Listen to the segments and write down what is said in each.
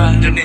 right.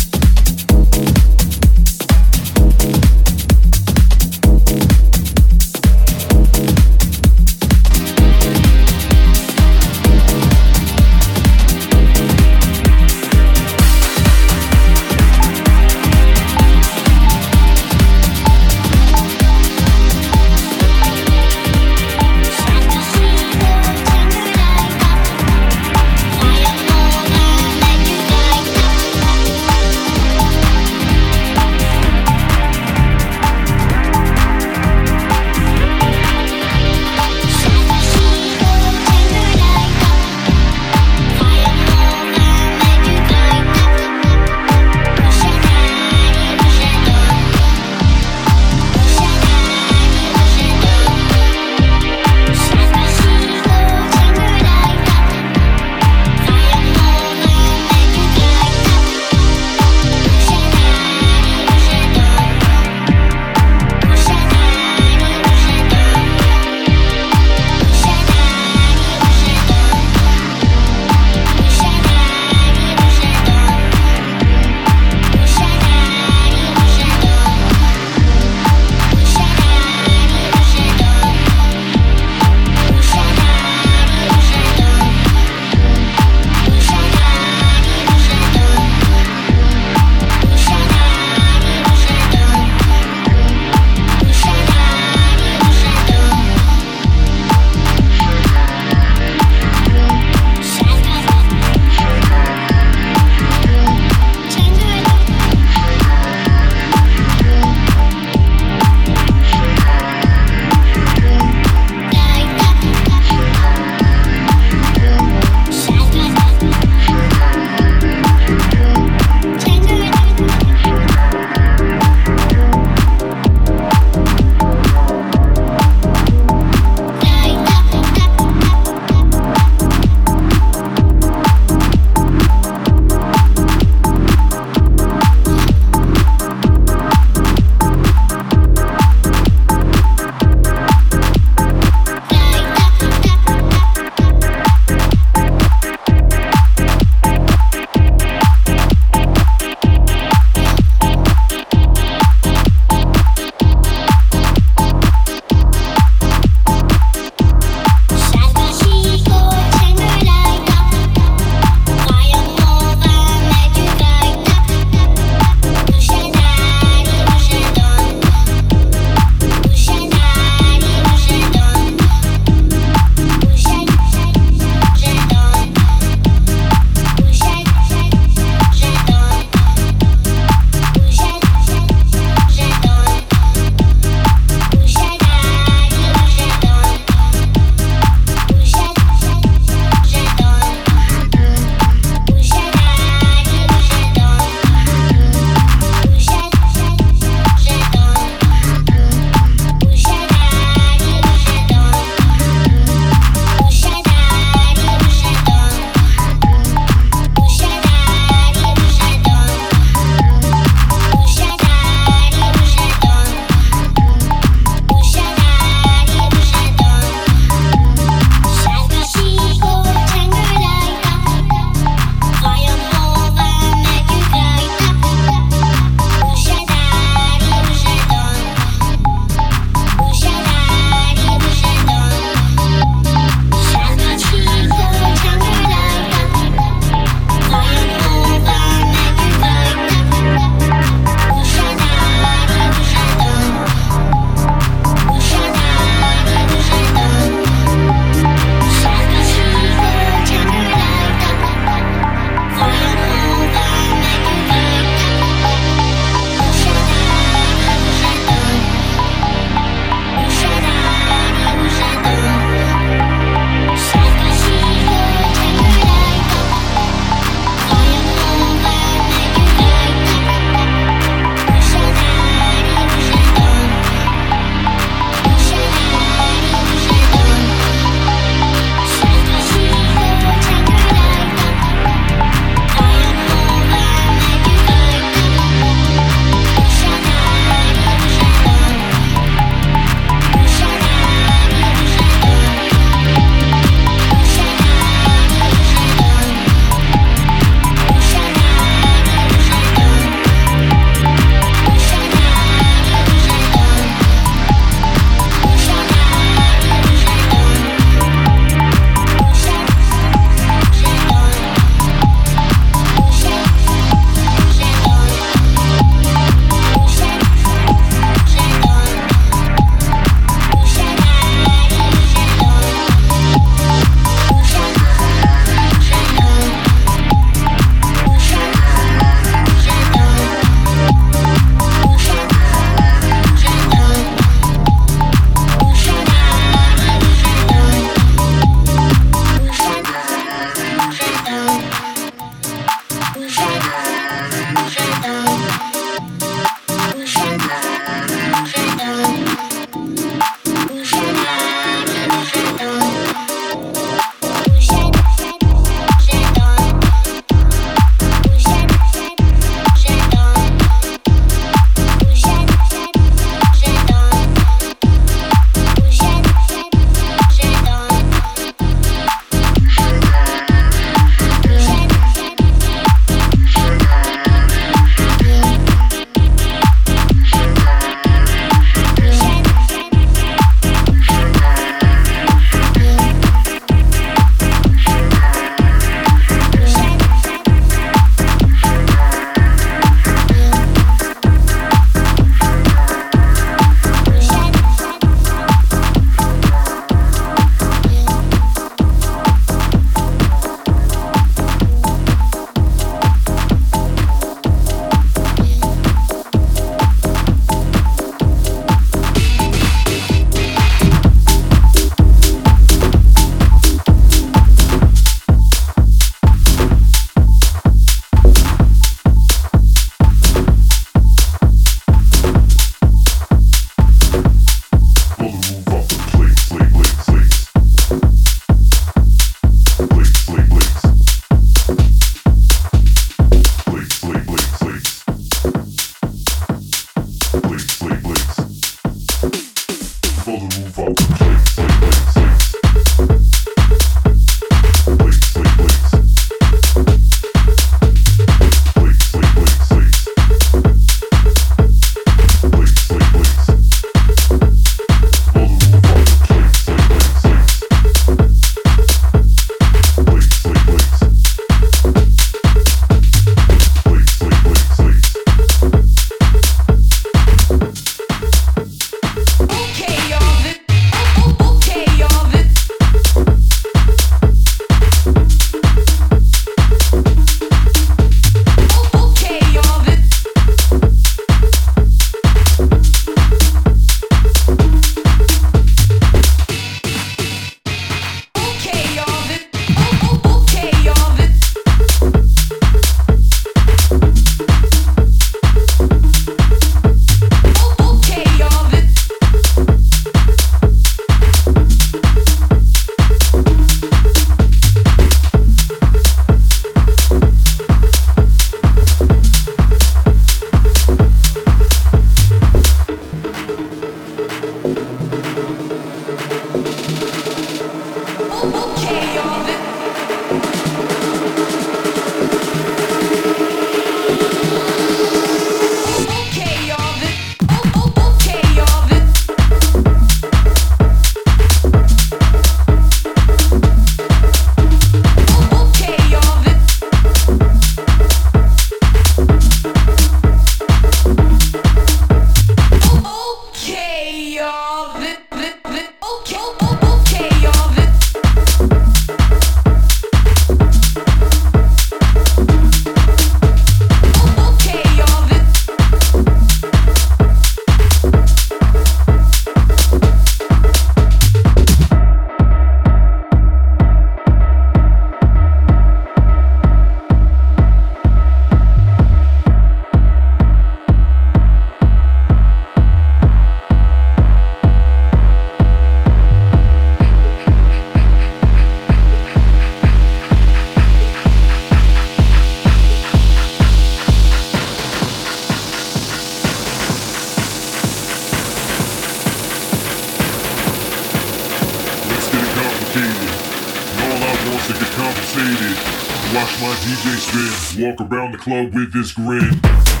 Club with this grin.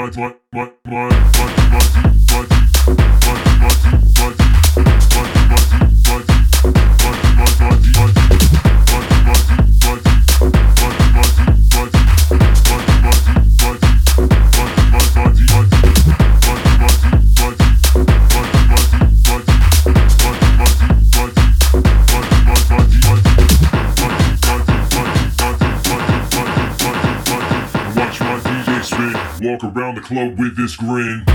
What, what, club with this grin.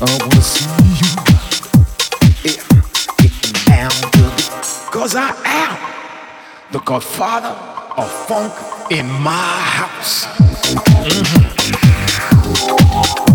I wanna see you. Yeah, getting down to the. Cause I am the godfather of funk in my house. Mm-hmm.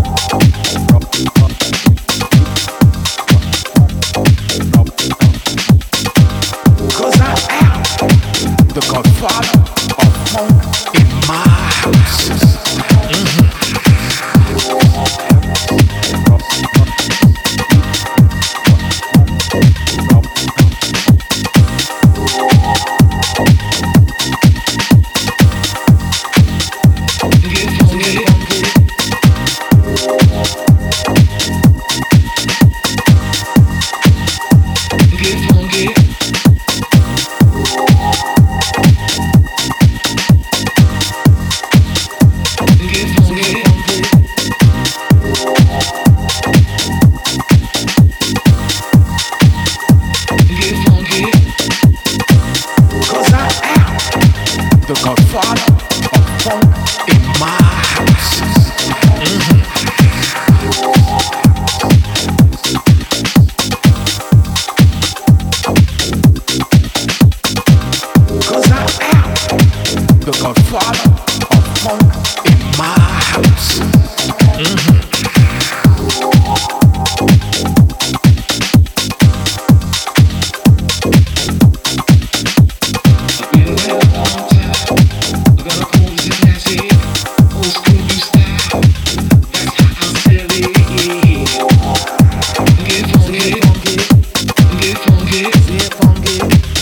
me.